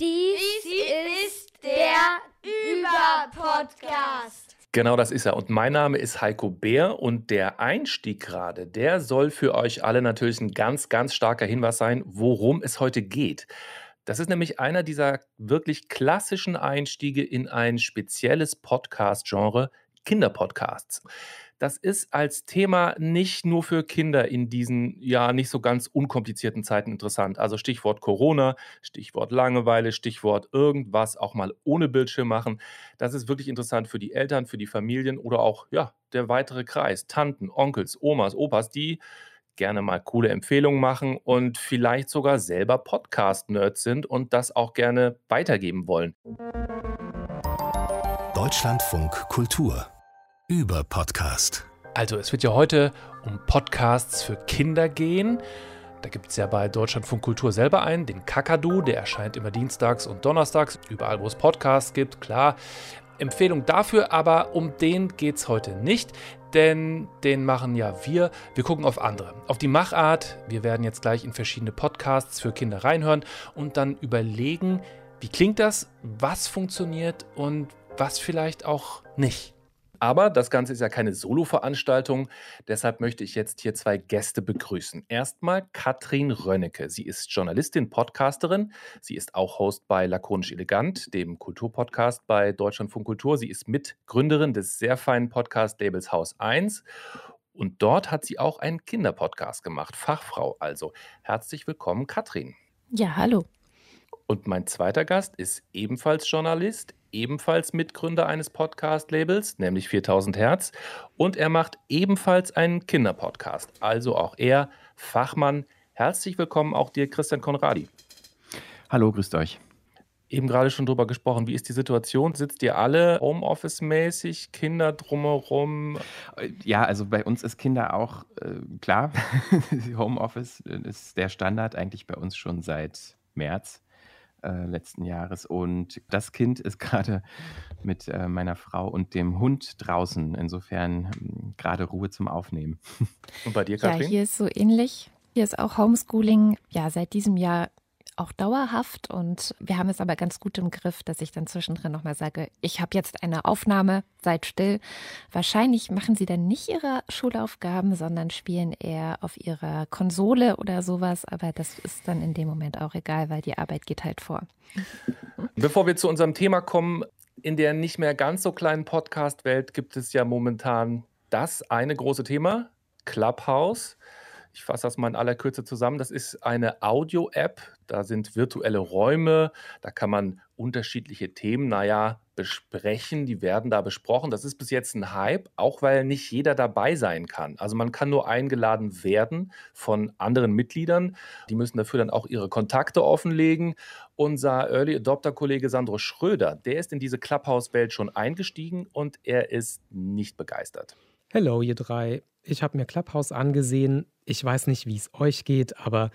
Dies ist der Über-Podcast. Genau das ist er. Und mein Name ist Heiko Bär und der Einstieg gerade, der soll für euch alle natürlich ein ganz, ganz starker Hinweis sein, worum es heute geht. Das ist nämlich einer dieser wirklich klassischen Einstiege in ein spezielles Podcast-Genre, Kinderpodcasts das ist als Thema nicht nur für Kinder in diesen ja nicht so ganz unkomplizierten Zeiten interessant. Also Stichwort Corona, Stichwort Langeweile, Stichwort irgendwas auch mal ohne Bildschirm machen. Das ist wirklich interessant für die Eltern, für die Familien oder auch ja, der weitere Kreis, Tanten, Onkels, Omas, Opas, die gerne mal coole Empfehlungen machen und vielleicht sogar selber Podcast-Nerds sind und das auch gerne weitergeben wollen. Deutschlandfunk Kultur über Podcast. Also es wird ja heute um Podcasts für Kinder gehen. Da gibt es ja bei Deutschlandfunk Kultur selber einen, den Kakadu, der erscheint immer dienstags und donnerstags, überall wo es Podcasts gibt, klar. Empfehlung dafür, aber um den geht es heute nicht, denn den machen ja wir. Wir gucken auf andere, auf die Machart. Wir werden jetzt gleich in verschiedene Podcasts für Kinder reinhören und dann überlegen, wie klingt das, was funktioniert und was vielleicht auch nicht. Aber das Ganze ist ja keine Solo-Veranstaltung. Deshalb möchte ich jetzt hier zwei Gäste begrüßen. Erstmal Katrin Rönnecke. Sie ist Journalistin, Podcasterin. Sie ist auch Host bei Lakonisch Elegant, dem Kulturpodcast bei Deutschlandfunk Kultur. Sie ist Mitgründerin des sehr feinen Podcast-Labels Haus 1. Und dort hat sie auch einen Kinderpodcast gemacht. Fachfrau also. Herzlich willkommen, Katrin. Ja, hallo. Und mein zweiter Gast ist ebenfalls Journalist, ebenfalls Mitgründer eines Podcast-Labels, nämlich 4000 Hertz. Und er macht ebenfalls einen Kinderpodcast. Also auch er, Fachmann. Herzlich willkommen auch dir, Christian Konradi. Hallo, grüßt euch. Eben gerade schon drüber gesprochen. Wie ist die Situation? Sitzt ihr alle Homeoffice-mäßig, Kinder drumherum? Ja, also bei uns ist Kinder auch äh, klar. Homeoffice ist der Standard eigentlich bei uns schon seit März äh, letzten Jahres. Und das Kind ist gerade mit äh, meiner Frau und dem Hund draußen. Insofern hm, gerade Ruhe zum Aufnehmen. Und bei dir, Katrin? Ja, hier ist so ähnlich. Hier ist auch Homeschooling ja seit diesem Jahr auch dauerhaft und wir haben es aber ganz gut im Griff, dass ich dann zwischendrin nochmal sage, ich habe jetzt eine Aufnahme, seid still. Wahrscheinlich machen sie dann nicht ihre Schulaufgaben, sondern spielen eher auf ihrer Konsole oder sowas, aber das ist dann in dem Moment auch egal, weil die Arbeit geht halt vor. Bevor wir zu unserem Thema kommen, in der nicht mehr ganz so kleinen Podcast-Welt gibt es ja momentan das eine große Thema, Clubhouse. Ich fasse das mal in aller Kürze zusammen. Das ist eine Audio-App. Da sind virtuelle Räume. Da kann man unterschiedliche Themen, naja, besprechen. Die werden da besprochen. Das ist bis jetzt ein Hype, auch weil nicht jeder dabei sein kann. Also man kann nur eingeladen werden von anderen Mitgliedern. Die müssen dafür dann auch ihre Kontakte offenlegen. Unser Early Adopter-Kollege Sandro Schröder, der ist in diese Clubhouse-Welt schon eingestiegen und er ist nicht begeistert. Hello, ihr drei. Ich habe mir Clubhouse angesehen. Ich weiß nicht, wie es euch geht, aber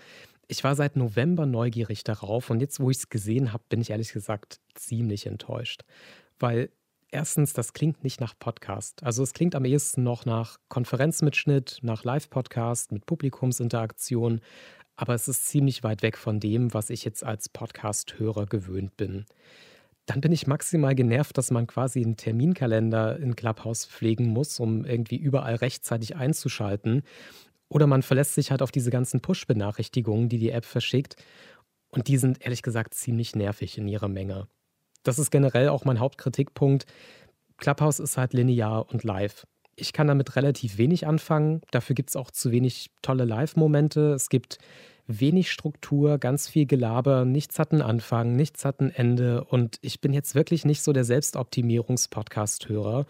ich war seit November neugierig darauf und jetzt, wo ich es gesehen habe, bin ich ehrlich gesagt ziemlich enttäuscht. Weil erstens, das klingt nicht nach Podcast. Also es klingt am ehesten noch nach Konferenzmitschnitt, nach Live-Podcast mit Publikumsinteraktion, aber es ist ziemlich weit weg von dem, was ich jetzt als Podcast-Hörer gewöhnt bin dann bin ich maximal genervt, dass man quasi einen Terminkalender in Clubhouse pflegen muss, um irgendwie überall rechtzeitig einzuschalten. Oder man verlässt sich halt auf diese ganzen Push-Benachrichtigungen, die die App verschickt. Und die sind ehrlich gesagt ziemlich nervig in ihrer Menge. Das ist generell auch mein Hauptkritikpunkt. Clubhouse ist halt linear und live. Ich kann damit relativ wenig anfangen. Dafür gibt es auch zu wenig tolle Live-Momente. Es gibt wenig Struktur, ganz viel Gelaber, nichts hat einen Anfang, nichts hat ein Ende. Und ich bin jetzt wirklich nicht so der Selbstoptimierungs-Podcast-Hörer.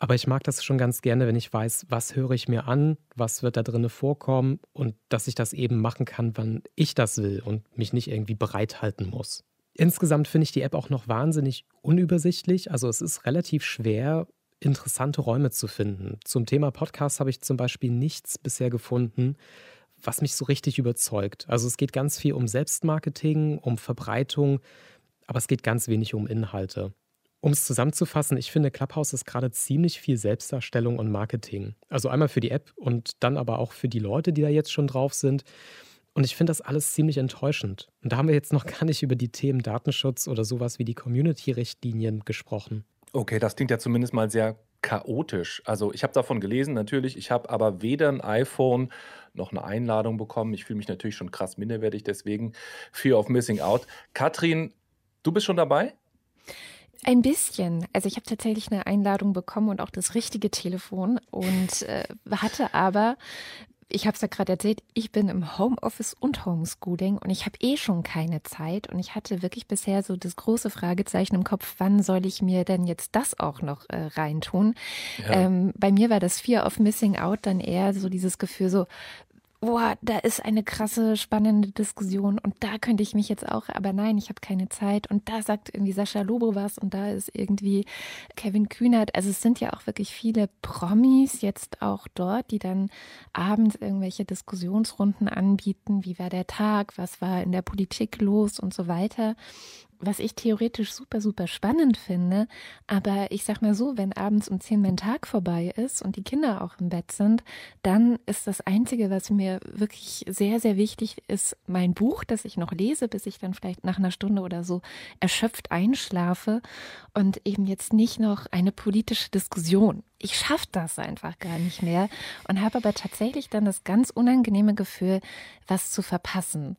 Aber ich mag das schon ganz gerne, wenn ich weiß, was höre ich mir an, was wird da drin vorkommen und dass ich das eben machen kann, wann ich das will und mich nicht irgendwie bereithalten muss. Insgesamt finde ich die App auch noch wahnsinnig unübersichtlich. Also es ist relativ schwer, interessante Räume zu finden. Zum Thema Podcast habe ich zum Beispiel nichts bisher gefunden, was mich so richtig überzeugt. Also es geht ganz viel um Selbstmarketing, um Verbreitung, aber es geht ganz wenig um Inhalte. Um es zusammenzufassen, ich finde, Clubhouse ist gerade ziemlich viel Selbstdarstellung und Marketing. Also einmal für die App und dann aber auch für die Leute, die da jetzt schon drauf sind. Und ich finde das alles ziemlich enttäuschend. Und da haben wir jetzt noch gar nicht über die Themen Datenschutz oder sowas wie die Community-Richtlinien gesprochen. Okay, das klingt ja zumindest mal sehr chaotisch. Also ich habe davon gelesen, natürlich. Ich habe aber weder ein iPhone noch eine Einladung bekommen. Ich fühle mich natürlich schon krass minderwertig, deswegen Fear of Missing Out. Katrin, du bist schon dabei? Ein bisschen. Also ich habe tatsächlich eine Einladung bekommen und auch das richtige Telefon und äh, hatte aber ich habe es ja gerade erzählt, ich bin im Homeoffice und Homeschooling und ich habe eh schon keine Zeit und ich hatte wirklich bisher so das große Fragezeichen im Kopf, wann soll ich mir denn jetzt das auch noch äh, reintun? Ja. Ähm, bei mir war das Fear of Missing Out dann eher so dieses Gefühl so, boah, da ist eine krasse, spannende Diskussion und da könnte ich mich jetzt auch, aber nein, ich habe keine Zeit und da sagt irgendwie Sascha Lobo was und da ist irgendwie Kevin Kühnert. Also es sind ja auch wirklich viele Promis jetzt auch dort, die dann abends irgendwelche Diskussionsrunden anbieten. Wie war der Tag? Was war in der Politik los und so weiter was ich theoretisch super, super spannend finde. Aber ich sag mal so, wenn abends um zehn mein Tag vorbei ist und die Kinder auch im Bett sind, dann ist das Einzige, was mir wirklich sehr, sehr wichtig ist, mein Buch, das ich noch lese, bis ich dann vielleicht nach einer Stunde oder so erschöpft einschlafe und eben jetzt nicht noch eine politische Diskussion. Ich schaffe das einfach gar nicht mehr und habe aber tatsächlich dann das ganz unangenehme Gefühl, was zu verpassen.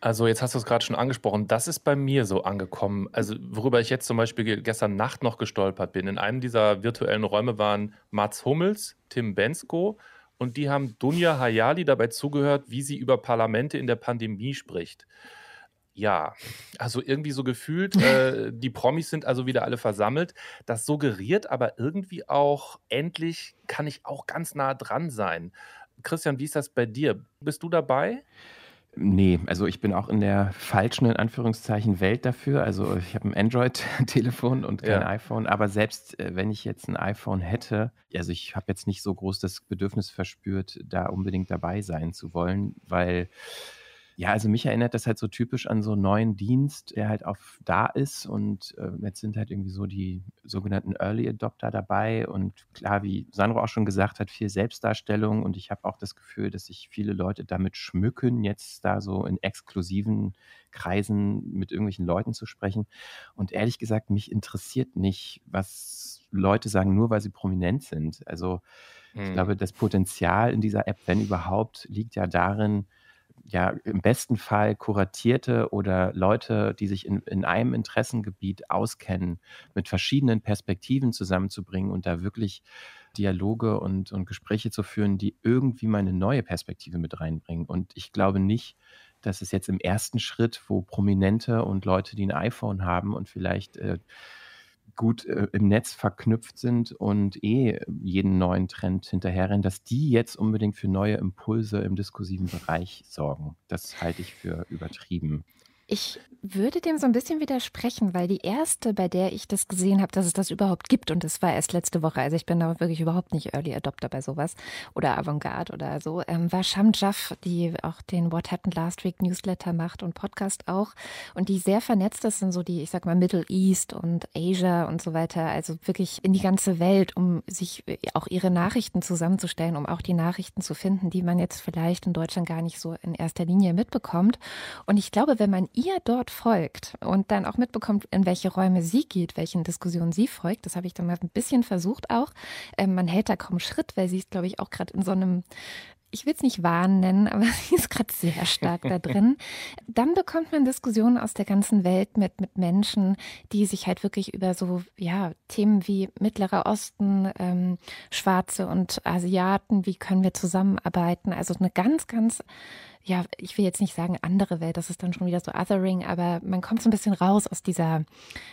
Also jetzt hast du es gerade schon angesprochen, das ist bei mir so angekommen. Also worüber ich jetzt zum Beispiel gestern Nacht noch gestolpert bin. In einem dieser virtuellen Räume waren Mats Hummels, Tim Bensko und die haben Dunja Hayali dabei zugehört, wie sie über Parlamente in der Pandemie spricht. Ja, also irgendwie so gefühlt, äh, die Promis sind also wieder alle versammelt. Das suggeriert aber irgendwie auch, endlich kann ich auch ganz nah dran sein. Christian, wie ist das bei dir? Bist du dabei? Nee, also ich bin auch in der falschen, in Anführungszeichen, Welt dafür. Also ich habe ein Android-Telefon und kein ja. iPhone, aber selbst äh, wenn ich jetzt ein iPhone hätte, also ich habe jetzt nicht so groß das Bedürfnis verspürt, da unbedingt dabei sein zu wollen, weil ja, also mich erinnert das halt so typisch an so einen neuen Dienst, der halt auf da ist und äh, jetzt sind halt irgendwie so die sogenannten Early Adopter dabei und klar, wie Sandro auch schon gesagt hat, viel Selbstdarstellung und ich habe auch das Gefühl, dass sich viele Leute damit schmücken, jetzt da so in exklusiven Kreisen mit irgendwelchen Leuten zu sprechen und ehrlich gesagt, mich interessiert nicht, was Leute sagen, nur weil sie prominent sind. Also ich hm. glaube, das Potenzial in dieser App, wenn überhaupt, liegt ja darin, ja im besten Fall kuratierte oder Leute, die sich in, in einem Interessengebiet auskennen, mit verschiedenen Perspektiven zusammenzubringen und da wirklich Dialoge und, und Gespräche zu führen, die irgendwie mal eine neue Perspektive mit reinbringen. Und ich glaube nicht, dass es jetzt im ersten Schritt, wo Prominente und Leute, die ein iPhone haben und vielleicht äh, gut äh, im Netz verknüpft sind und eh jeden neuen Trend hinterherrennen, dass die jetzt unbedingt für neue Impulse im diskursiven Bereich sorgen. Das halte ich für übertrieben. Ich würde dem so ein bisschen widersprechen, weil die erste, bei der ich das gesehen habe, dass es das überhaupt gibt, und das war erst letzte Woche, also ich bin da wirklich überhaupt nicht Early Adopter bei sowas oder Avantgarde oder so, ähm, war Sham Jaff, die auch den What Happened Last Week Newsletter macht und Podcast auch und die sehr vernetzt ist in so die, ich sag mal, Middle East und Asia und so weiter, also wirklich in die ganze Welt, um sich auch ihre Nachrichten zusammenzustellen, um auch die Nachrichten zu finden, die man jetzt vielleicht in Deutschland gar nicht so in erster Linie mitbekommt. Und ich glaube, wenn man ihr dort folgt und dann auch mitbekommt, in welche Räume sie geht, welchen Diskussionen sie folgt, das habe ich dann mal ein bisschen versucht auch. Ähm, man hält da kaum Schritt, weil sie ist, glaube ich, auch gerade in so einem ich will es nicht Wahn nennen, aber sie ist gerade sehr stark da drin. Dann bekommt man Diskussionen aus der ganzen Welt mit, mit Menschen, die sich halt wirklich über so, ja, Themen wie Mittlerer Osten, ähm, Schwarze und Asiaten, wie können wir zusammenarbeiten? Also eine ganz, ganz ja, ich will jetzt nicht sagen andere Welt, das ist dann schon wieder so Othering, aber man kommt so ein bisschen raus aus dieser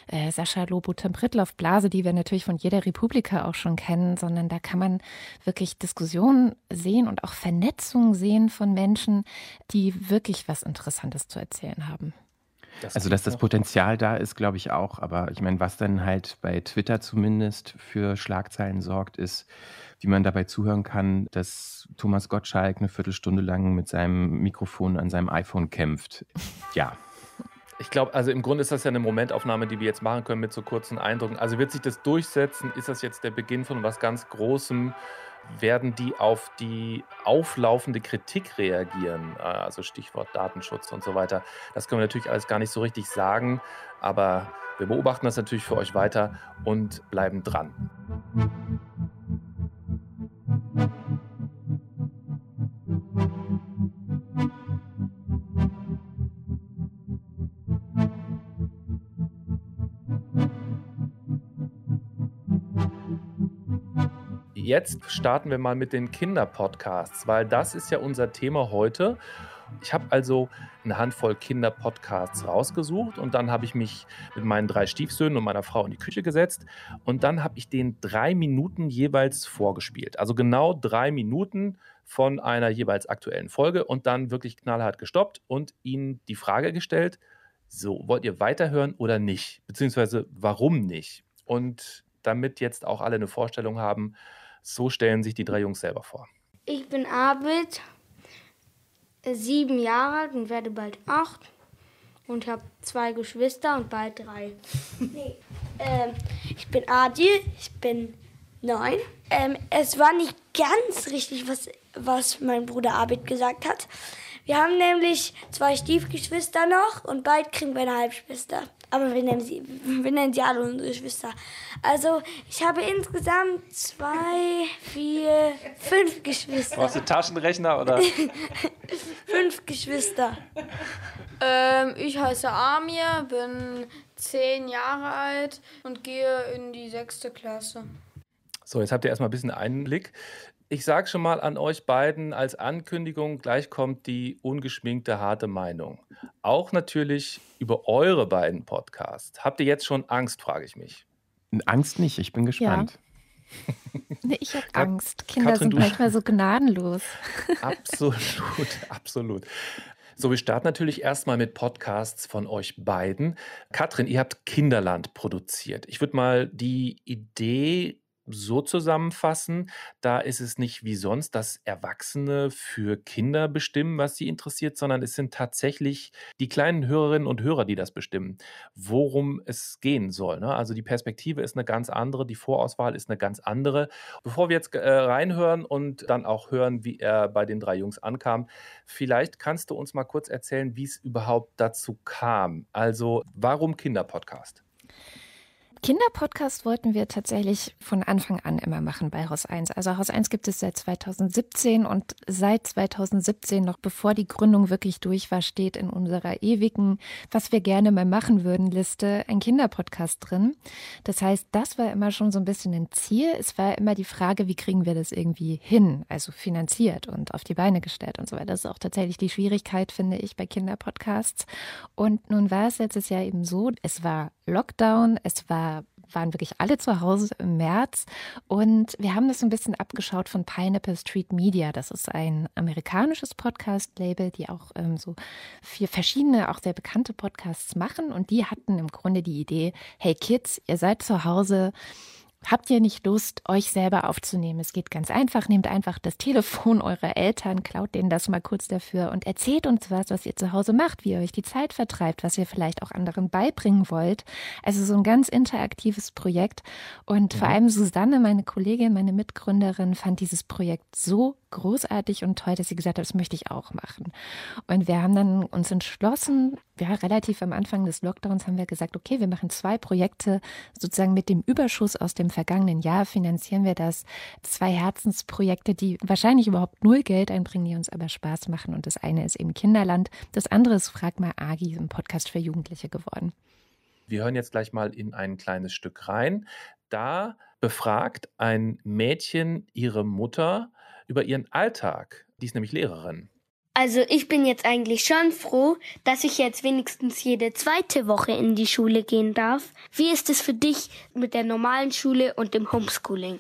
äh, Sascha Lobo Tempritloff Blase, die wir natürlich von jeder Republika auch schon kennen, sondern da kann man wirklich Diskussionen sehen und auch Vernetzungen sehen von Menschen, die wirklich was Interessantes zu erzählen haben. Das also, dass das Potenzial da ist, glaube ich auch. Aber ich meine, was dann halt bei Twitter zumindest für Schlagzeilen sorgt, ist, wie man dabei zuhören kann, dass Thomas Gottschalk eine Viertelstunde lang mit seinem Mikrofon an seinem iPhone kämpft. Ja. Ich glaube, also im Grunde ist das ja eine Momentaufnahme, die wir jetzt machen können mit so kurzen Eindrücken. Also wird sich das durchsetzen? Ist das jetzt der Beginn von was ganz Großem? Werden die auf die auflaufende Kritik reagieren? Äh, also Stichwort Datenschutz und so weiter. Das können wir natürlich alles gar nicht so richtig sagen, aber wir beobachten das natürlich für euch weiter und bleiben dran. Jetzt starten wir mal mit den Kinderpodcasts, weil das ist ja unser Thema heute. Ich habe also eine Handvoll Kinderpodcasts rausgesucht und dann habe ich mich mit meinen drei Stiefsöhnen und meiner Frau in die Küche gesetzt und dann habe ich den drei Minuten jeweils vorgespielt. Also genau drei Minuten von einer jeweils aktuellen Folge und dann wirklich knallhart gestoppt und ihnen die Frage gestellt, so, wollt ihr weiterhören oder nicht? Beziehungsweise warum nicht? Und damit jetzt auch alle eine Vorstellung haben, so stellen sich die drei Jungs selber vor. Ich bin Abid, sieben Jahre alt und werde bald acht. Und habe zwei Geschwister und bald drei. nee. ähm, ich bin Adi, ich bin neun. Ähm, es war nicht ganz richtig, was, was mein Bruder Abid gesagt hat. Wir haben nämlich zwei Stiefgeschwister noch und bald kriegen wir eine Halbschwester. Aber wir nennen sie, wir nennen sie alle unsere Geschwister. Also ich habe insgesamt zwei, vier, fünf Geschwister. Brauchst du Taschenrechner oder? fünf Geschwister. Ähm, ich heiße Amir, bin zehn Jahre alt und gehe in die sechste Klasse. So, jetzt habt ihr erstmal ein bisschen Einblick. Ich sage schon mal an euch beiden als Ankündigung, gleich kommt die ungeschminkte harte Meinung. Auch natürlich über eure beiden Podcasts. Habt ihr jetzt schon Angst, frage ich mich. Angst nicht, ich bin gespannt. Ja. Nee, ich habe Angst. Kinder Katrin, sind manchmal so gnadenlos. Absolut, absolut. So, wir starten natürlich erstmal mit Podcasts von euch beiden. Katrin, ihr habt Kinderland produziert. Ich würde mal die Idee so zusammenfassen, da ist es nicht wie sonst, dass Erwachsene für Kinder bestimmen, was sie interessiert, sondern es sind tatsächlich die kleinen Hörerinnen und Hörer, die das bestimmen, worum es gehen soll. Ne? Also die Perspektive ist eine ganz andere, die Vorauswahl ist eine ganz andere. Bevor wir jetzt äh, reinhören und dann auch hören, wie er bei den drei Jungs ankam, vielleicht kannst du uns mal kurz erzählen, wie es überhaupt dazu kam. Also warum Kinderpodcast? Kinderpodcast wollten wir tatsächlich von Anfang an immer machen bei Haus 1. Also Haus 1 gibt es seit 2017 und seit 2017, noch bevor die Gründung wirklich durch war, steht in unserer ewigen, was wir gerne mal machen würden, Liste ein Kinderpodcast drin. Das heißt, das war immer schon so ein bisschen ein Ziel. Es war immer die Frage, wie kriegen wir das irgendwie hin, also finanziert und auf die Beine gestellt und so weiter. Das ist auch tatsächlich die Schwierigkeit, finde ich, bei Kinderpodcasts. Und nun war es letztes Jahr eben so, es war Lockdown, es war waren wirklich alle zu Hause im März. Und wir haben das ein bisschen abgeschaut von Pineapple Street Media. Das ist ein amerikanisches Podcast-Label, die auch ähm, so vier verschiedene, auch sehr bekannte Podcasts machen. Und die hatten im Grunde die Idee, hey Kids, ihr seid zu Hause, Habt ihr nicht Lust, euch selber aufzunehmen? Es geht ganz einfach. Nehmt einfach das Telefon eurer Eltern, klaut denen das mal kurz dafür und erzählt uns was, was ihr zu Hause macht, wie ihr euch die Zeit vertreibt, was ihr vielleicht auch anderen beibringen wollt. Also so ein ganz interaktives Projekt. Und mhm. vor allem Susanne, meine Kollegin, meine Mitgründerin, fand dieses Projekt so großartig und toll, dass sie gesagt hat, das möchte ich auch machen. Und wir haben dann uns entschlossen, ja, relativ am Anfang des Lockdowns haben wir gesagt, okay, wir machen zwei Projekte sozusagen mit dem Überschuss aus dem vergangenen Jahr finanzieren wir das. Zwei Herzensprojekte, die wahrscheinlich überhaupt null Geld einbringen, die uns aber Spaß machen. Und das eine ist eben Kinderland. Das andere ist Frag mal Agi, ein Podcast für Jugendliche geworden. Wir hören jetzt gleich mal in ein kleines Stück rein. Da befragt ein Mädchen ihre Mutter über ihren Alltag. Die ist nämlich Lehrerin. Also ich bin jetzt eigentlich schon froh, dass ich jetzt wenigstens jede zweite Woche in die Schule gehen darf. Wie ist es für dich mit der normalen Schule und dem Homeschooling?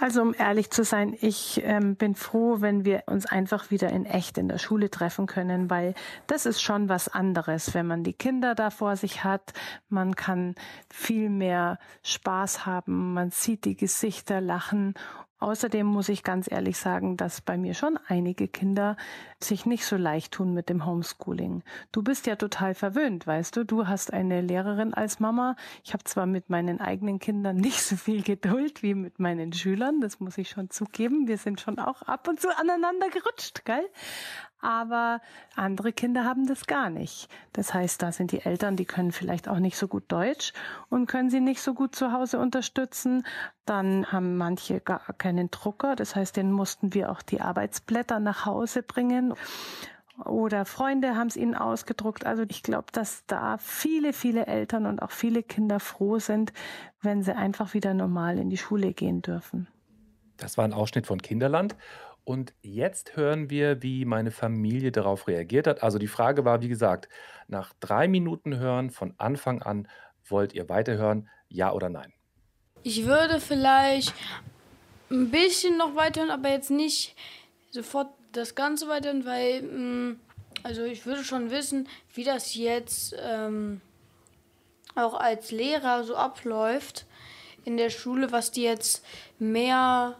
Also um ehrlich zu sein, ich ähm, bin froh, wenn wir uns einfach wieder in echt in der Schule treffen können, weil das ist schon was anderes, wenn man die Kinder da vor sich hat. Man kann viel mehr Spaß haben, man sieht die Gesichter lachen Außerdem muss ich ganz ehrlich sagen, dass bei mir schon einige Kinder sich nicht so leicht tun mit dem Homeschooling. Du bist ja total verwöhnt, weißt du. Du hast eine Lehrerin als Mama. Ich habe zwar mit meinen eigenen Kindern nicht so viel Geduld wie mit meinen Schülern, das muss ich schon zugeben. Wir sind schon auch ab und zu aneinander gerutscht, gell? Aber andere Kinder haben das gar nicht. Das heißt, da sind die Eltern, die können vielleicht auch nicht so gut Deutsch und können sie nicht so gut zu Hause unterstützen. Dann haben manche gar keinen Drucker, das heißt, denen mussten wir auch die Arbeitsblätter nach Hause bringen. Oder Freunde haben es ihnen ausgedruckt. Also ich glaube, dass da viele, viele Eltern und auch viele Kinder froh sind, wenn sie einfach wieder normal in die Schule gehen dürfen. Das war ein Ausschnitt von Kinderland. Und jetzt hören wir, wie meine Familie darauf reagiert hat. Also die Frage war, wie gesagt, nach drei Minuten hören von Anfang an, wollt ihr weiterhören, ja oder nein? Ich würde vielleicht ein bisschen noch weiterhören, aber jetzt nicht sofort das Ganze weiterhören, weil, mm, also ich würde schon wissen, wie das jetzt ähm, auch als Lehrer so abläuft in der Schule, was die jetzt mehr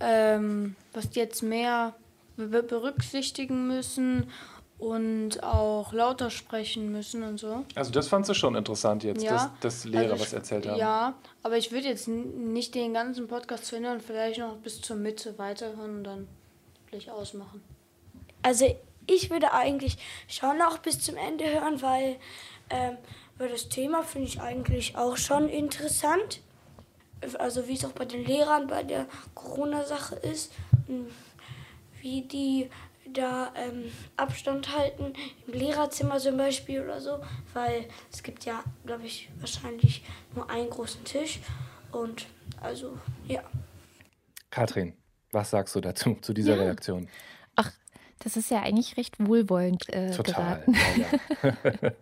ähm, was die jetzt mehr berücksichtigen müssen und auch lauter sprechen müssen und so. Also das fandst du schon interessant jetzt, ja, dass, dass Lehrer also ich, was erzählt haben. Ja, aber ich würde jetzt nicht den ganzen Podcast zu hören, vielleicht noch bis zur Mitte weiterhören und dann vielleicht ausmachen. Also ich würde eigentlich schon noch bis zum Ende hören, weil, ähm, weil das Thema finde ich eigentlich auch schon interessant also wie es auch bei den Lehrern bei der Corona-Sache ist, wie die da ähm, Abstand halten, im Lehrerzimmer zum Beispiel oder so, weil es gibt ja, glaube ich, wahrscheinlich nur einen großen Tisch und also ja. Katrin, was sagst du dazu, zu dieser ja. Reaktion? Ach, das ist ja eigentlich recht wohlwollend äh, Total. geraten. Ja, ja.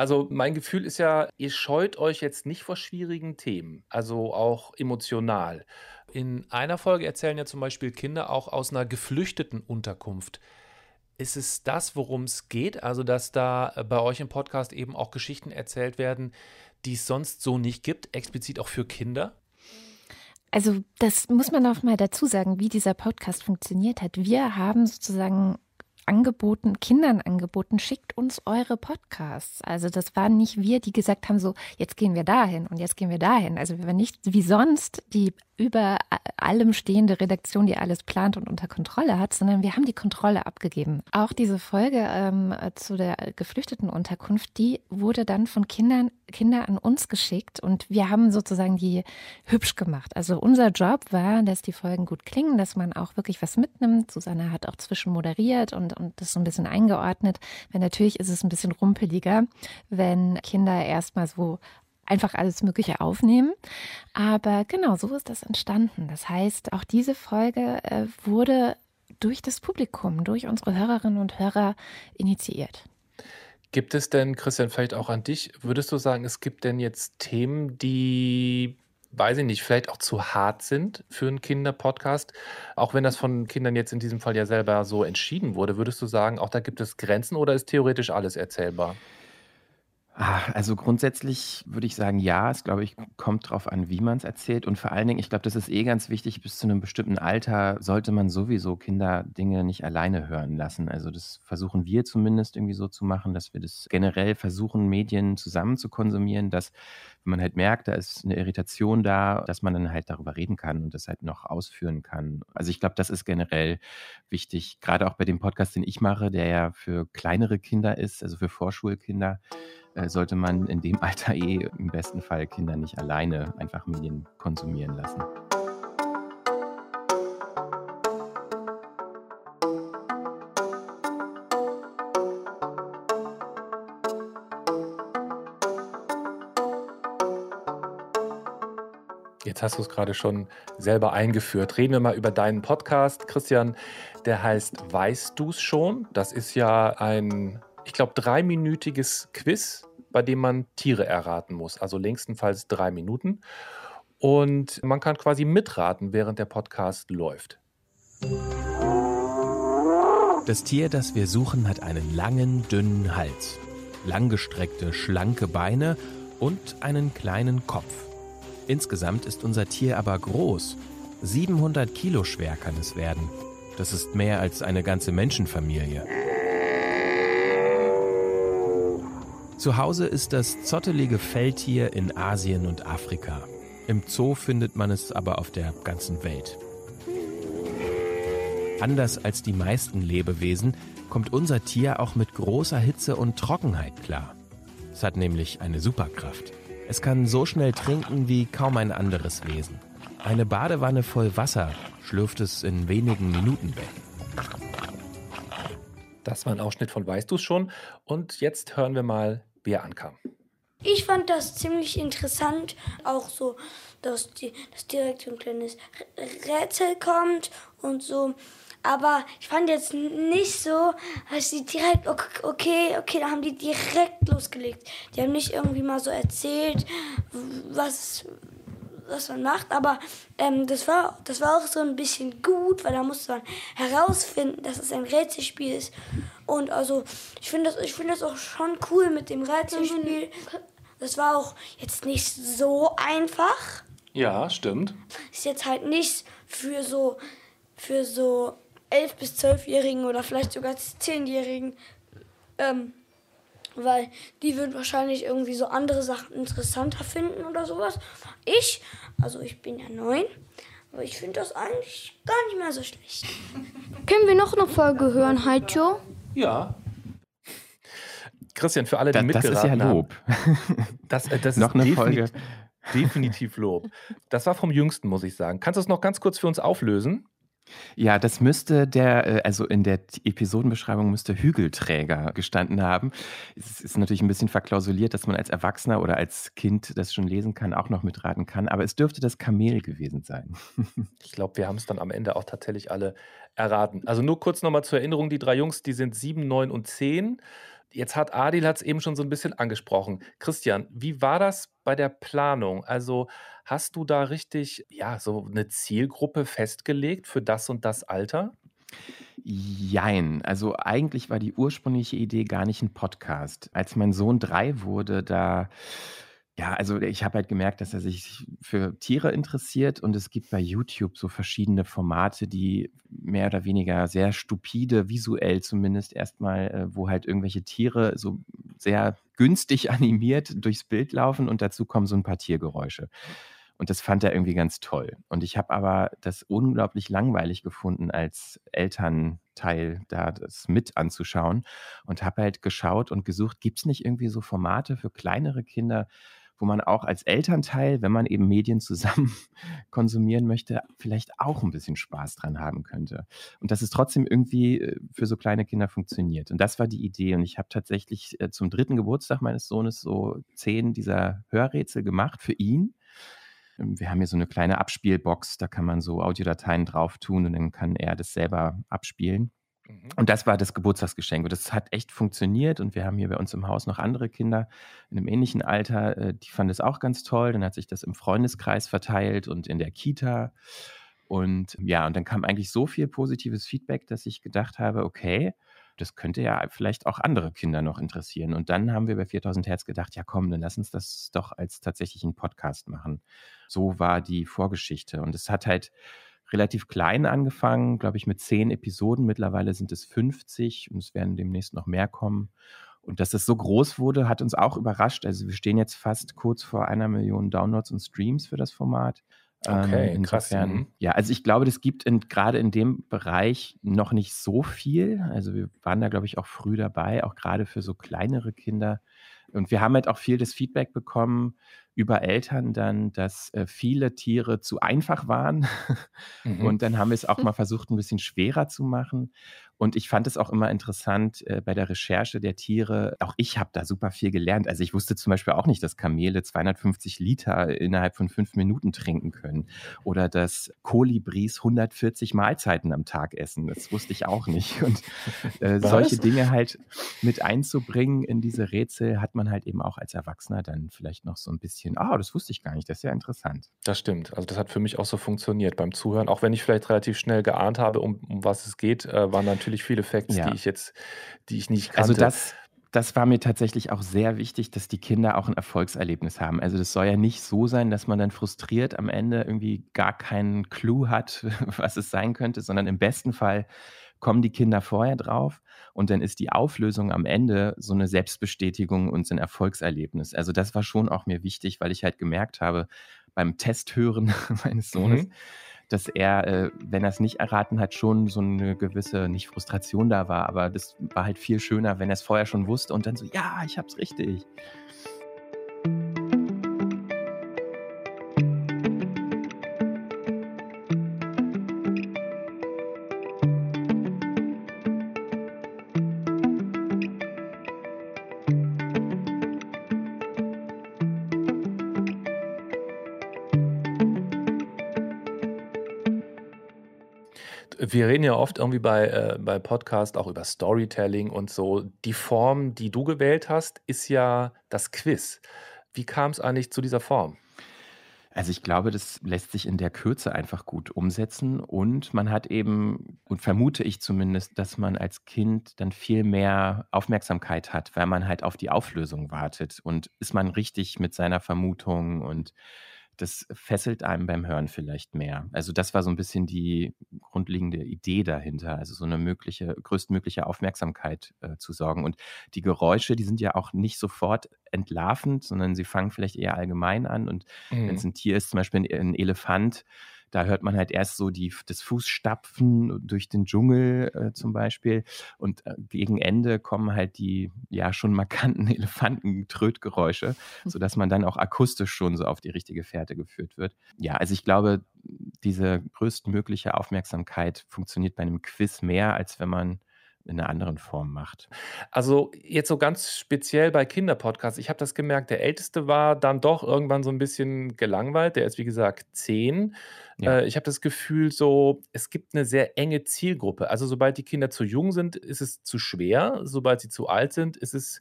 Also mein Gefühl ist ja, ihr scheut euch jetzt nicht vor schwierigen Themen, also auch emotional. In einer Folge erzählen ja zum Beispiel Kinder auch aus einer geflüchteten Unterkunft. Ist es das, worum es geht? Also, dass da bei euch im Podcast eben auch Geschichten erzählt werden, die es sonst so nicht gibt, explizit auch für Kinder? Also, das muss man auch mal dazu sagen, wie dieser Podcast funktioniert hat. Wir haben sozusagen angeboten, Kindern angeboten, schickt uns eure Podcasts. Also das waren nicht wir, die gesagt haben, so jetzt gehen wir dahin und jetzt gehen wir dahin. Also wir waren nicht wie sonst die über allem stehende Redaktion, die alles plant und unter Kontrolle hat, sondern wir haben die Kontrolle abgegeben. Auch diese Folge ähm, zu der geflüchteten Unterkunft, die wurde dann von Kindern Kinder an uns geschickt und wir haben sozusagen die hübsch gemacht. Also unser Job war, dass die Folgen gut klingen, dass man auch wirklich was mitnimmt. Susanne hat auch zwischen moderiert und, und das so ein bisschen eingeordnet. Weil natürlich ist es ein bisschen rumpeliger, wenn Kinder erstmal so einfach alles Mögliche aufnehmen. Aber genau, so ist das entstanden. Das heißt, auch diese Folge äh, wurde durch das Publikum, durch unsere Hörerinnen und Hörer initiiert. Gibt es denn, Christian, vielleicht auch an dich, würdest du sagen, es gibt denn jetzt Themen, die, weiß ich nicht, vielleicht auch zu hart sind für einen Kinderpodcast? Auch wenn das von Kindern jetzt in diesem Fall ja selber so entschieden wurde, würdest du sagen, auch da gibt es Grenzen oder ist theoretisch alles erzählbar? Also grundsätzlich würde ich sagen, ja, es glaube ich, kommt drauf an, wie man es erzählt. Und vor allen Dingen, ich glaube, das ist eh ganz wichtig, bis zu einem bestimmten Alter sollte man sowieso Kinder Dinge nicht alleine hören lassen. Also das versuchen wir zumindest irgendwie so zu machen, dass wir das generell versuchen, Medien zusammen zu konsumieren, dass wenn man halt merkt, da ist eine Irritation da, dass man dann halt darüber reden kann und das halt noch ausführen kann. Also ich glaube, das ist generell wichtig, gerade auch bei dem Podcast, den ich mache, der ja für kleinere Kinder ist, also für Vorschulkinder. Äh, sollte man in dem Alter eh im besten Fall Kinder nicht alleine einfach Medien konsumieren lassen. Jetzt hast du es gerade schon selber eingeführt. Reden wir mal über deinen Podcast, Christian. Der heißt Weißt du's schon? Das ist ja ein ich glaube, dreiminütiges Quiz, bei dem man Tiere erraten muss. Also längstenfalls drei Minuten. Und man kann quasi mitraten, während der Podcast läuft. Das Tier, das wir suchen, hat einen langen, dünnen Hals, langgestreckte, schlanke Beine und einen kleinen Kopf. Insgesamt ist unser Tier aber groß. 700 Kilo schwer kann es werden. Das ist mehr als eine ganze Menschenfamilie. Zu Hause ist das zottelige Feldtier in Asien und Afrika. Im Zoo findet man es aber auf der ganzen Welt. Anders als die meisten Lebewesen kommt unser Tier auch mit großer Hitze und Trockenheit klar. Es hat nämlich eine Superkraft. Es kann so schnell trinken wie kaum ein anderes Wesen. Eine Badewanne voll Wasser schlürft es in wenigen Minuten weg. Das war ein Ausschnitt von Weißt du's schon? Und jetzt hören wir mal, wie er ankam. Ich fand das ziemlich interessant, auch so, dass, die, dass direkt so ein kleines Rätsel kommt und so. Aber ich fand jetzt nicht so, dass sie direkt, okay, okay, da haben die direkt losgelegt. Die haben nicht irgendwie mal so erzählt, was, was man macht. Aber ähm, das, war, das war auch so ein bisschen gut, weil da musste man herausfinden, dass es ein Rätselspiel ist. Und also, ich finde das, find das auch schon cool mit dem Rätselspiel. Das war auch jetzt nicht so einfach. Ja, stimmt. Ist jetzt halt nicht für so, für so 11- bis 12-Jährigen oder vielleicht sogar 10-Jährigen. Ähm, weil die würden wahrscheinlich irgendwie so andere Sachen interessanter finden oder sowas. Ich, also ich bin ja neun, aber ich finde das eigentlich gar nicht mehr so schlecht. Können wir noch eine Folge hören, Heidjo? Ja. Christian, für alle, die da, mitgeraten Das ist ja Lob. Haben, das, äh, das noch eine definitiv, Folge. Definitiv Lob. Das war vom Jüngsten, muss ich sagen. Kannst du es noch ganz kurz für uns auflösen? Ja, das müsste der, äh, also in der Episodenbeschreibung müsste Hügelträger gestanden haben. Es ist natürlich ein bisschen verklausuliert, dass man als Erwachsener oder als Kind das schon lesen kann, auch noch mitraten kann, aber es dürfte das Kamel gewesen sein. Ich glaube, wir haben es dann am Ende auch tatsächlich alle erraten. Also nur kurz nochmal zur Erinnerung, die drei Jungs, die sind sieben, neun und zehn. Jetzt hat Adil hat es eben schon so ein bisschen angesprochen. Christian, wie war das bei der Planung? Also hast du da richtig, ja, so eine Zielgruppe festgelegt für das und das Alter? Jein. Also eigentlich war die ursprüngliche Idee gar nicht ein Podcast. Als mein Sohn drei wurde, da ja, also ich habe halt gemerkt, dass er sich für Tiere interessiert und es gibt bei YouTube so verschiedene Formate, die mehr oder weniger sehr stupide, visuell zumindest erstmal, äh, wo halt irgendwelche Tiere so sehr günstig animiert durchs Bild laufen und dazu kommen so ein paar Tiergeräusche. Und das fand er irgendwie ganz toll. Und ich habe aber das unglaublich langweilig gefunden, als Elternteil da das mit anzuschauen und habe halt geschaut und gesucht, gibt es nicht irgendwie so Formate für kleinere Kinder, wo man auch als Elternteil, wenn man eben Medien zusammen konsumieren möchte, vielleicht auch ein bisschen Spaß dran haben könnte. Und dass es trotzdem irgendwie äh, für so kleine Kinder funktioniert. Und das war die Idee. Und ich habe tatsächlich äh, zum dritten Geburtstag meines Sohnes so zehn dieser Hörrätsel gemacht für ihn. Ähm, wir haben hier so eine kleine Abspielbox, da kann man so Audiodateien drauf tun und dann kann er das selber abspielen. Mhm. Und das war das Geburtstagsgeschenk. Und das hat echt funktioniert. Und wir haben hier bei uns im Haus noch andere Kinder in einem ähnlichen Alter, äh, die fanden es auch ganz toll. Dann hat sich das im Freundeskreis verteilt und in der Kita. Und ja, und dann kam eigentlich so viel positives Feedback, dass ich gedacht habe, okay, das könnte ja vielleicht auch andere Kinder noch interessieren. Und dann haben wir bei 4000 Hertz gedacht, ja komm, dann lass uns das doch als tatsächlichen Podcast machen. So war die Vorgeschichte. Und es hat halt relativ klein angefangen, glaube ich, mit zehn Episoden. Mittlerweile sind es 50 und es werden demnächst noch mehr kommen. Und dass es so groß wurde, hat uns auch überrascht. Also wir stehen jetzt fast kurz vor einer Million Downloads und Streams für das Format. Okay, ähm, insofern, krass. Mhm. Ja, also ich glaube, das gibt in, gerade in dem Bereich noch nicht so viel. Also wir waren da, glaube ich, auch früh dabei, auch gerade für so kleinere Kinder. Und wir haben halt auch viel das Feedback bekommen, über Eltern dann, dass äh, viele Tiere zu einfach waren. Mhm. Und dann haben wir es auch mal versucht, ein bisschen schwerer zu machen. Und ich fand es auch immer interessant äh, bei der Recherche der Tiere. Auch ich habe da super viel gelernt. Also ich wusste zum Beispiel auch nicht, dass Kamele 250 Liter innerhalb von fünf Minuten trinken können. Oder dass Kolibris 140 Mahlzeiten am Tag essen. Das wusste ich auch nicht. Und äh, solche Dinge halt mit einzubringen in diese Rätsel hat man halt eben auch als Erwachsener dann vielleicht noch so ein bisschen, ah, das wusste ich gar nicht. Das ist ja interessant. Das stimmt. Also das hat für mich auch so funktioniert beim Zuhören. Auch wenn ich vielleicht relativ schnell geahnt habe, um, um was es geht, äh, waren natürlich natürlich viele Facts, ja. die ich jetzt, die ich nicht also kannte. Also das, das war mir tatsächlich auch sehr wichtig, dass die Kinder auch ein Erfolgserlebnis haben. Also das soll ja nicht so sein, dass man dann frustriert am Ende irgendwie gar keinen Clou hat, was es sein könnte, sondern im besten Fall kommen die Kinder vorher drauf und dann ist die Auflösung am Ende so eine Selbstbestätigung und so ein Erfolgserlebnis. Also das war schon auch mir wichtig, weil ich halt gemerkt habe beim Testhören meines Sohnes, mhm dass er, äh, wenn er es nicht erraten hat, schon so eine gewisse, nicht Frustration da war, aber das war halt viel schöner, wenn er es vorher schon wusste und dann so, ja, ich hab's richtig. Wir reden ja oft irgendwie bei, äh, bei Podcasts auch über Storytelling und so. Die Form, die du gewählt hast, ist ja das Quiz. Wie kam es eigentlich zu dieser Form? Also ich glaube, das lässt sich in der Kürze einfach gut umsetzen und man hat eben, und vermute ich zumindest, dass man als Kind dann viel mehr Aufmerksamkeit hat, weil man halt auf die Auflösung wartet und ist man richtig mit seiner Vermutung und das fesselt einem beim Hören vielleicht mehr. Also das war so ein bisschen die grundlegende Idee dahinter, also so eine mögliche, größtmögliche Aufmerksamkeit äh, zu sorgen. Und die Geräusche, die sind ja auch nicht sofort entlarvend, sondern sie fangen vielleicht eher allgemein an. Und mhm. wenn es ein Tier ist, zum Beispiel ein Elefant, da hört man halt erst so die, das Fußstapfen durch den Dschungel äh, zum Beispiel. Und äh, gegen Ende kommen halt die ja schon markanten Elefantentrötgeräusche, sodass man dann auch akustisch schon so auf die richtige Fährte geführt wird. Ja, also ich glaube, diese größtmögliche Aufmerksamkeit funktioniert bei einem Quiz mehr, als wenn man in einer anderen Form macht. Also jetzt so ganz speziell bei Kinderpodcasts, ich habe das gemerkt, der Älteste war dann doch irgendwann so ein bisschen gelangweilt, der ist wie gesagt zehn. Ja. Äh, ich habe das Gefühl so, es gibt eine sehr enge Zielgruppe. Also sobald die Kinder zu jung sind, ist es zu schwer, sobald sie zu alt sind, ist es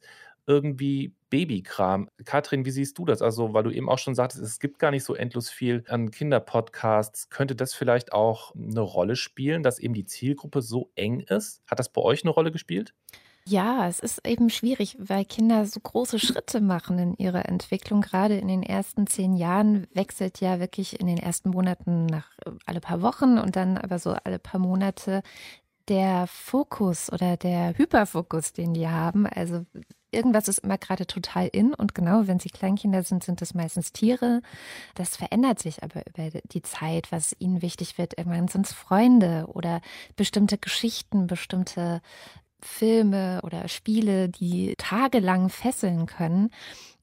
irgendwie Babykram. Katrin, wie siehst du das? Also, weil du eben auch schon sagtest, es gibt gar nicht so endlos viel an Kinderpodcasts. Könnte das vielleicht auch eine Rolle spielen, dass eben die Zielgruppe so eng ist? Hat das bei euch eine Rolle gespielt? Ja, es ist eben schwierig, weil Kinder so große Schritte machen in ihrer Entwicklung. Gerade in den ersten zehn Jahren wechselt ja wirklich in den ersten Monaten nach äh, alle paar Wochen und dann aber so alle paar Monate der Fokus oder der Hyperfokus, den die haben. Also irgendwas ist immer gerade total in und genau, wenn sie Kleinkinder sind, sind es meistens Tiere. Das verändert sich aber über die Zeit, was ihnen wichtig wird. Irgendwann sind es Freunde oder bestimmte Geschichten, bestimmte Filme oder Spiele, die tagelang fesseln können.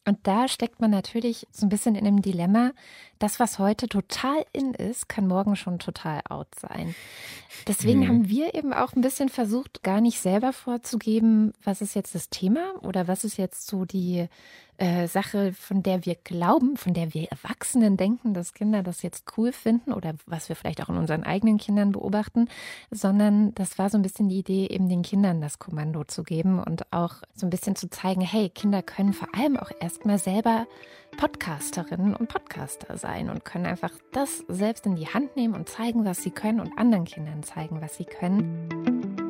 Und da steckt man natürlich so ein bisschen in einem Dilemma. Das, was heute total in ist, kann morgen schon total out sein. Deswegen mhm. haben wir eben auch ein bisschen versucht, gar nicht selber vorzugeben, was ist jetzt das Thema oder was ist jetzt so die äh, Sache, von der wir glauben, von der wir Erwachsenen denken, dass Kinder das jetzt cool finden oder was wir vielleicht auch in unseren eigenen Kindern beobachten, sondern das war so ein bisschen die Idee, eben den Kindern das Kommando zu geben und auch so ein bisschen zu zeigen, hey, Kinder können vor allem auch erstmal selber Podcasterinnen und Podcaster sein und können einfach das selbst in die Hand nehmen und zeigen, was sie können und anderen Kindern zeigen, was sie können.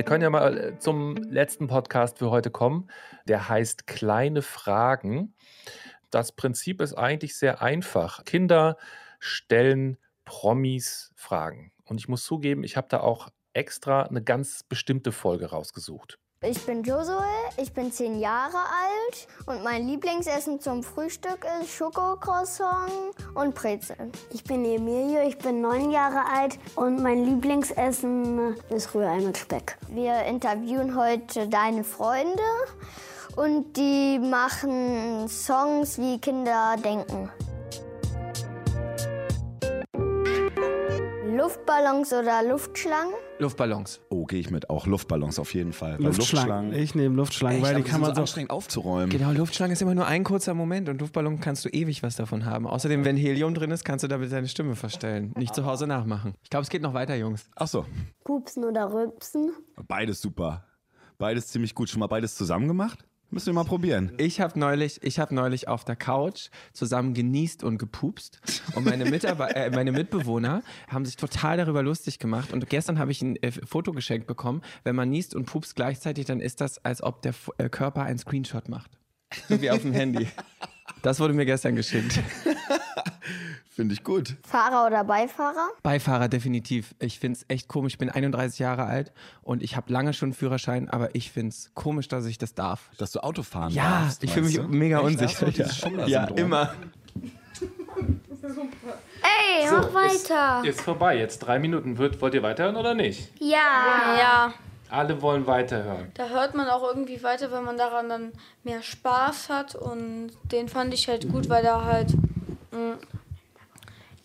Können ja mal äh, zum letzten Podcast für heute kommen. Der heißt Kleine Fragen. Das Prinzip ist eigentlich sehr einfach. Kinder stellen Promis Fragen. Und ich muss zugeben, ich habe da auch extra eine ganz bestimmte Folge rausgesucht. Ich bin Josué, ich bin zehn Jahre alt und mein Lieblingsessen zum Frühstück ist Schokocroissant und Brezeln. Ich bin Emilio, ich bin neun Jahre alt und mein Lieblingsessen ist Rührei mit Speck. Wir interviewen heute deine Freunde und die machen Songs, wie Kinder denken. Luftballons oder Luftschlangen? Luftballons. Oh, gehe ich mit. Auch Luftballons auf jeden Fall. Weil Luftschlangen. Ich nehme Luftschlangen, Echt? weil die kann man so so anstrengend aufzuräumen. Genau, Luftschlange ist immer nur ein kurzer Moment und Luftballon kannst du ewig was davon haben. Außerdem, wenn Helium drin ist, kannst du damit deine Stimme verstellen. Nicht zu Hause nachmachen. Ich glaube, es geht noch weiter, Jungs. Ach so. Pupsen oder Rülpsen? Beides super. Beides ziemlich gut. Schon mal beides zusammen gemacht? Müssen wir mal probieren. Ich habe neulich, ich hab neulich auf der Couch zusammen genießt und gepupst und meine, Mitarbe äh, meine Mitbewohner haben sich total darüber lustig gemacht und gestern habe ich ein äh, Foto geschenkt bekommen. Wenn man niest und pupst gleichzeitig, dann ist das, als ob der F äh, Körper einen Screenshot macht. So wie auf dem Handy. Das wurde mir gestern geschickt. Finde ich gut. Fahrer oder Beifahrer? Beifahrer definitiv. Ich finde es echt komisch. Ich bin 31 Jahre alt und ich habe lange schon einen Führerschein, aber ich finde es komisch, dass ich das darf. Dass du Auto fahren Ja, darfst, ich fühle mich du? mega Echt? unsicher. Ja, Schummler-Syndrom? immer. Ey, So, mach weiter. Ist, ist vorbei. Jetzt drei Minuten. Wird, wollt ihr weiterhören oder nicht? Ja. Ja, Alle wollen weiterhören. da hört man auch irgendwie weiter, wenn man daran dann mehr Spaß hat. Und den fand ich halt gut, weil da halt mh,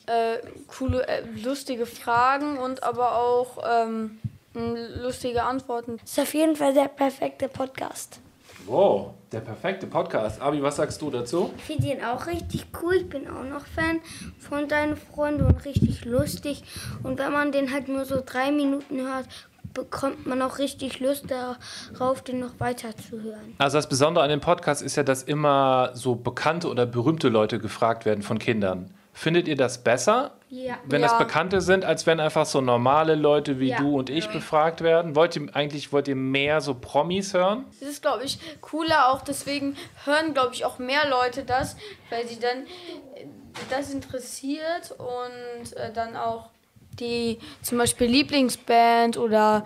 äh, coole, äh, lustige Fragen und aber auch ähm, lustige Antworten. Ist auf jeden Fall der perfekte Podcast. Wow, der perfekte Podcast. Abi, was sagst du dazu? Ich finde ihn auch richtig cool. Ich bin auch noch Fan von deinen Freunden und richtig lustig. Und wenn man den halt nur so drei Minuten hört, bekommt man auch richtig Lust darauf, den noch weiter zu hören. Also das Besondere an dem Podcast ist ja, dass immer so bekannte oder berühmte Leute gefragt werden von Kindern. Findet ihr das besser, Ja. wenn Ja. das Bekannte sind, als wenn einfach so normale Leute wie Ja. du und ich befragt werden? Wollt ihr eigentlich wollt ihr mehr so Promis hören? Das ist, glaube ich, cooler auch. Deswegen hören, glaube ich, auch mehr Leute das, weil sie dann äh, das interessiert und äh, dann auch die zum Beispiel Lieblingsband oder,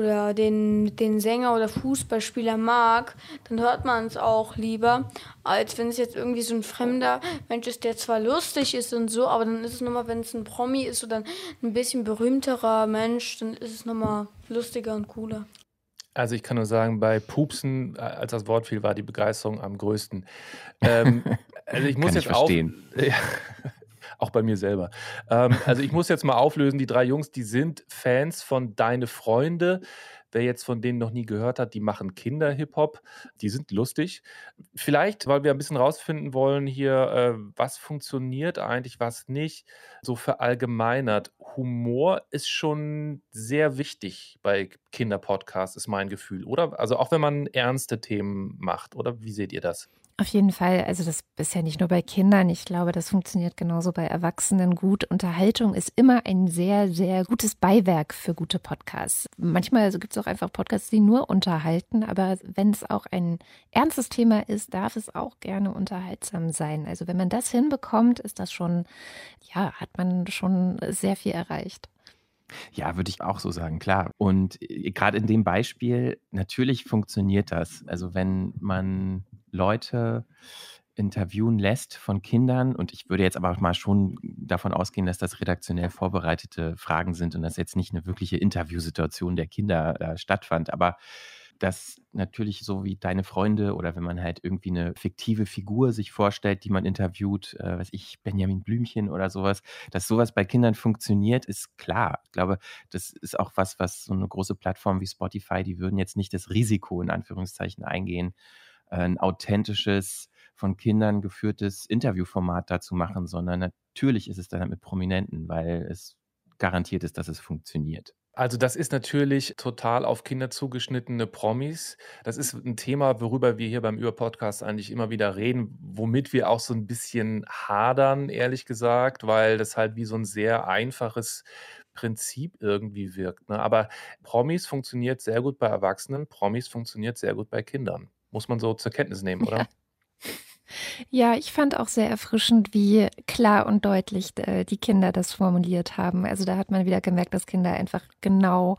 oder den, den Sänger oder Fußballspieler mag, dann hört man es auch lieber, als wenn es jetzt irgendwie so ein fremder Mensch ist, der zwar lustig ist und so, aber dann ist es nochmal, wenn es ein Promi ist oder ein bisschen berühmterer Mensch, dann ist es nochmal lustiger und cooler. Also ich kann nur sagen, bei Pupsen, äh, als das Wort fiel, war die Begeisterung am größten. Ähm, also ich muss Kann ich jetzt auf, verstehen. Ja, auch bei mir selber. Ähm, also ich muss jetzt mal auflösen, die drei Jungs, die sind Fans von Deine Freunde. Wer jetzt von denen noch nie gehört hat, die machen Kinder-Hip-Hop. Die sind lustig. Vielleicht, weil wir ein bisschen rausfinden wollen hier, äh, was funktioniert eigentlich, was nicht, so verallgemeinert. Humor ist schon sehr wichtig bei Kinderpodcasts, ist mein Gefühl, oder? Also auch wenn man ernste Themen macht, oder wie seht ihr das? Auf jeden Fall. Also das ist ja nicht nur bei Kindern. Ich glaube, das funktioniert genauso bei Erwachsenen gut. Unterhaltung ist immer ein sehr, sehr gutes Beiwerk für gute Podcasts. Manchmal gibt es auch einfach Podcasts, die nur unterhalten. Aber wenn es auch ein ernstes Thema ist, darf es auch gerne unterhaltsam sein. Also wenn man das hinbekommt, ist das schon, ja, hat man schon sehr viel erreicht. Ja, würde ich auch so sagen, klar. Und äh, gerade in dem Beispiel, natürlich funktioniert das. Also wenn man Leute interviewen lässt von Kindern, und ich würde jetzt aber mal schon davon ausgehen, dass das redaktionell vorbereitete Fragen sind und dass jetzt nicht eine wirkliche Interviewsituation der Kinder äh, stattfand, aber dass natürlich so wie deine Freunde oder wenn man halt irgendwie eine fiktive Figur sich vorstellt, die man interviewt, äh, weiß ich, Benjamin Blümchen oder sowas, dass sowas bei Kindern funktioniert, ist klar. Ich glaube, das ist auch was, was so eine große Plattform wie Spotify, die würden jetzt nicht das Risiko in Anführungszeichen eingehen, ein authentisches, von Kindern geführtes Interviewformat dazu machen, sondern natürlich ist es dann mit Prominenten, weil es garantiert ist, dass es funktioniert. Also das ist natürlich total auf Kinder zugeschnittene Promis. Das ist ein Thema, worüber wir hier beim Über-Podcast eigentlich immer wieder reden, womit wir auch so ein bisschen hadern, ehrlich gesagt, weil das halt wie so ein sehr einfaches Prinzip irgendwie wirkt. Ne? Aber Promis funktioniert sehr gut bei Erwachsenen, Promis funktioniert sehr gut bei Kindern. Muss man so zur Kenntnis nehmen, oder? Ja, ich fand auch sehr erfrischend, wie klar und deutlich äh, die Kinder das formuliert haben. Also da hat man wieder gemerkt, dass Kinder einfach genau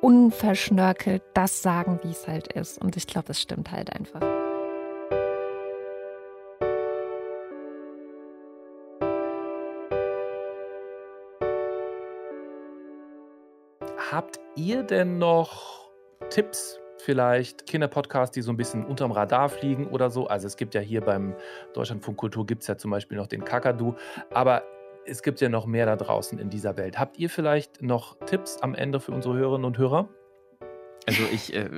unverschnörkelt das sagen, wie es halt ist. Und ich glaube, das stimmt halt einfach. Habt ihr denn noch Tipps vielleicht Kinderpodcasts, die so ein bisschen unterm Radar fliegen oder so. Also es gibt ja hier beim Deutschlandfunk Kultur gibt es ja zum Beispiel noch den Kakadu. Aber es gibt ja noch mehr da draußen in dieser Welt. Habt ihr vielleicht noch Tipps am Ende für unsere Hörerinnen und Hörer? Also ich, äh,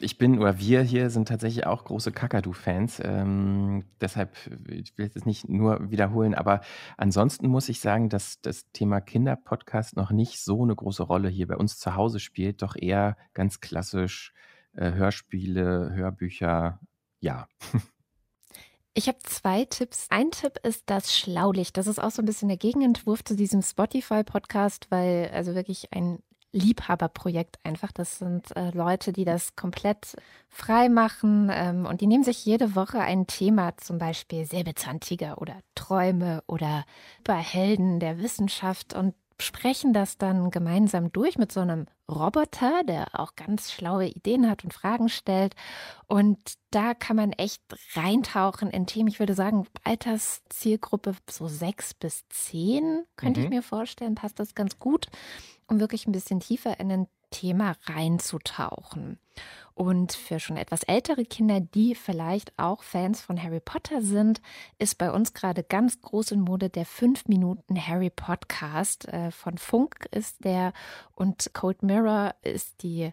ich bin oder wir hier sind tatsächlich auch große Kakadu-Fans. Ähm, deshalb, ich will es nicht nur wiederholen, aber ansonsten muss ich sagen, dass das Thema Kinderpodcast noch nicht so eine große Rolle hier bei uns zu Hause spielt, doch eher ganz klassisch äh, Hörspiele, Hörbücher, ja. Ich habe zwei Tipps. Ein Tipp ist das Schlaulicht. Das ist auch so ein bisschen der Gegenentwurf zu diesem Spotify-Podcast, weil also wirklich ein Liebhaberprojekt einfach. Das sind äh, Leute, die das komplett frei machen ähm, und die nehmen sich jede Woche ein Thema, zum Beispiel Säbelzahntiger oder Träume oder Helden der Wissenschaft und sprechen das dann gemeinsam durch mit so einem Roboter, der auch ganz schlaue Ideen hat und Fragen stellt. Und da kann man echt reintauchen in Themen. Ich würde sagen, Alterszielgruppe so sechs bis zehn, könnte mhm. ich mir vorstellen, passt das ganz gut, um wirklich ein bisschen tiefer in ein Thema reinzutauchen. Und für schon etwas ältere Kinder, die vielleicht auch Fans von Harry Potter sind, ist bei uns gerade ganz groß in Mode der 5 Minuten Harry Podcast. Äh, von Funk ist der und Cold Mirror ist die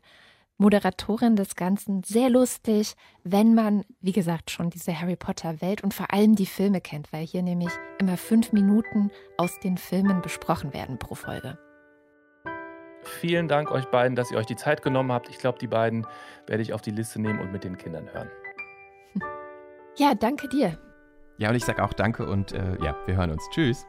Moderatorin des Ganzen. Sehr lustig, wenn man, wie gesagt, schon diese Harry Potter Welt und vor allem die Filme kennt, weil hier nämlich immer fünf Minuten aus den Filmen besprochen werden pro Folge. Vielen Dank euch beiden, dass ihr euch die Zeit genommen habt. Ich glaube, die beiden werde ich auf die Liste nehmen und mit den Kindern hören. Ja, danke dir. Ja, und ich sage auch danke und äh, ja, wir hören uns. Tschüss.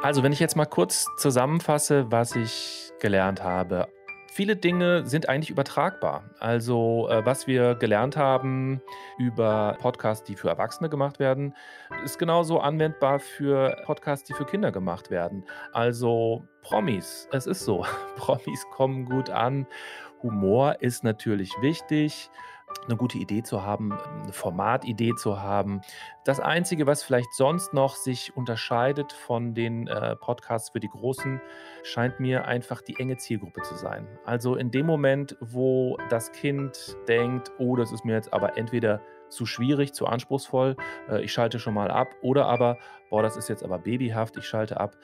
Also, wenn ich jetzt mal kurz zusammenfasse, was ich gelernt habe viele Dinge sind eigentlich übertragbar. Also, äh, was wir gelernt haben über Podcasts, die für Erwachsene gemacht werden, ist genauso anwendbar für Podcasts, die für Kinder gemacht werden. Also, Promis, es ist so. Promis kommen gut an. Humor ist natürlich wichtig eine gute Idee zu haben, eine Formatidee zu haben. Das Einzige, was vielleicht sonst noch sich unterscheidet von den äh, Podcasts für die Großen, scheint mir einfach die enge Zielgruppe zu sein. Also in dem Moment, wo das Kind denkt, oh, das ist mir jetzt aber entweder zu schwierig, zu anspruchsvoll, äh, ich schalte schon mal ab, oder aber, boah, das ist jetzt aber babyhaft, ich schalte ab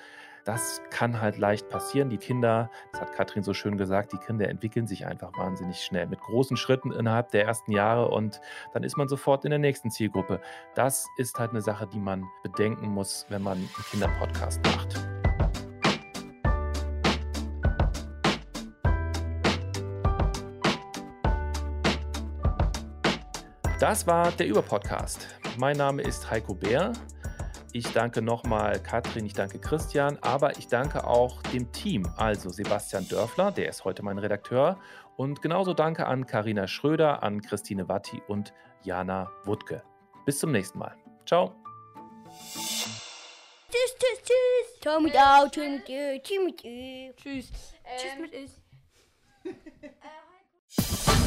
das kann halt leicht passieren. Die Kinder, das hat Katrin so schön gesagt, die Kinder entwickeln sich einfach wahnsinnig schnell mit großen Schritten innerhalb der ersten Jahre und dann ist man sofort in der nächsten Zielgruppe. Das ist halt eine Sache, die man bedenken muss, wenn man einen Kinderpodcast macht. Das war der Überpodcast. Mein Name ist Heiko Bär. Ich danke nochmal Katrin, ich danke Christian, aber ich danke auch dem Team, also Sebastian Dörfler, der ist heute mein Redakteur, und genauso danke an Karina Schröder, an Christine Watti und Jana Wuttke. Bis zum nächsten Mal. Ciao. Tschüss, tschüss, tschüss. Ciao mit Au, tschüss mit Ö, tschüss mit Ö. Tschüss. Tschüss mit Ö.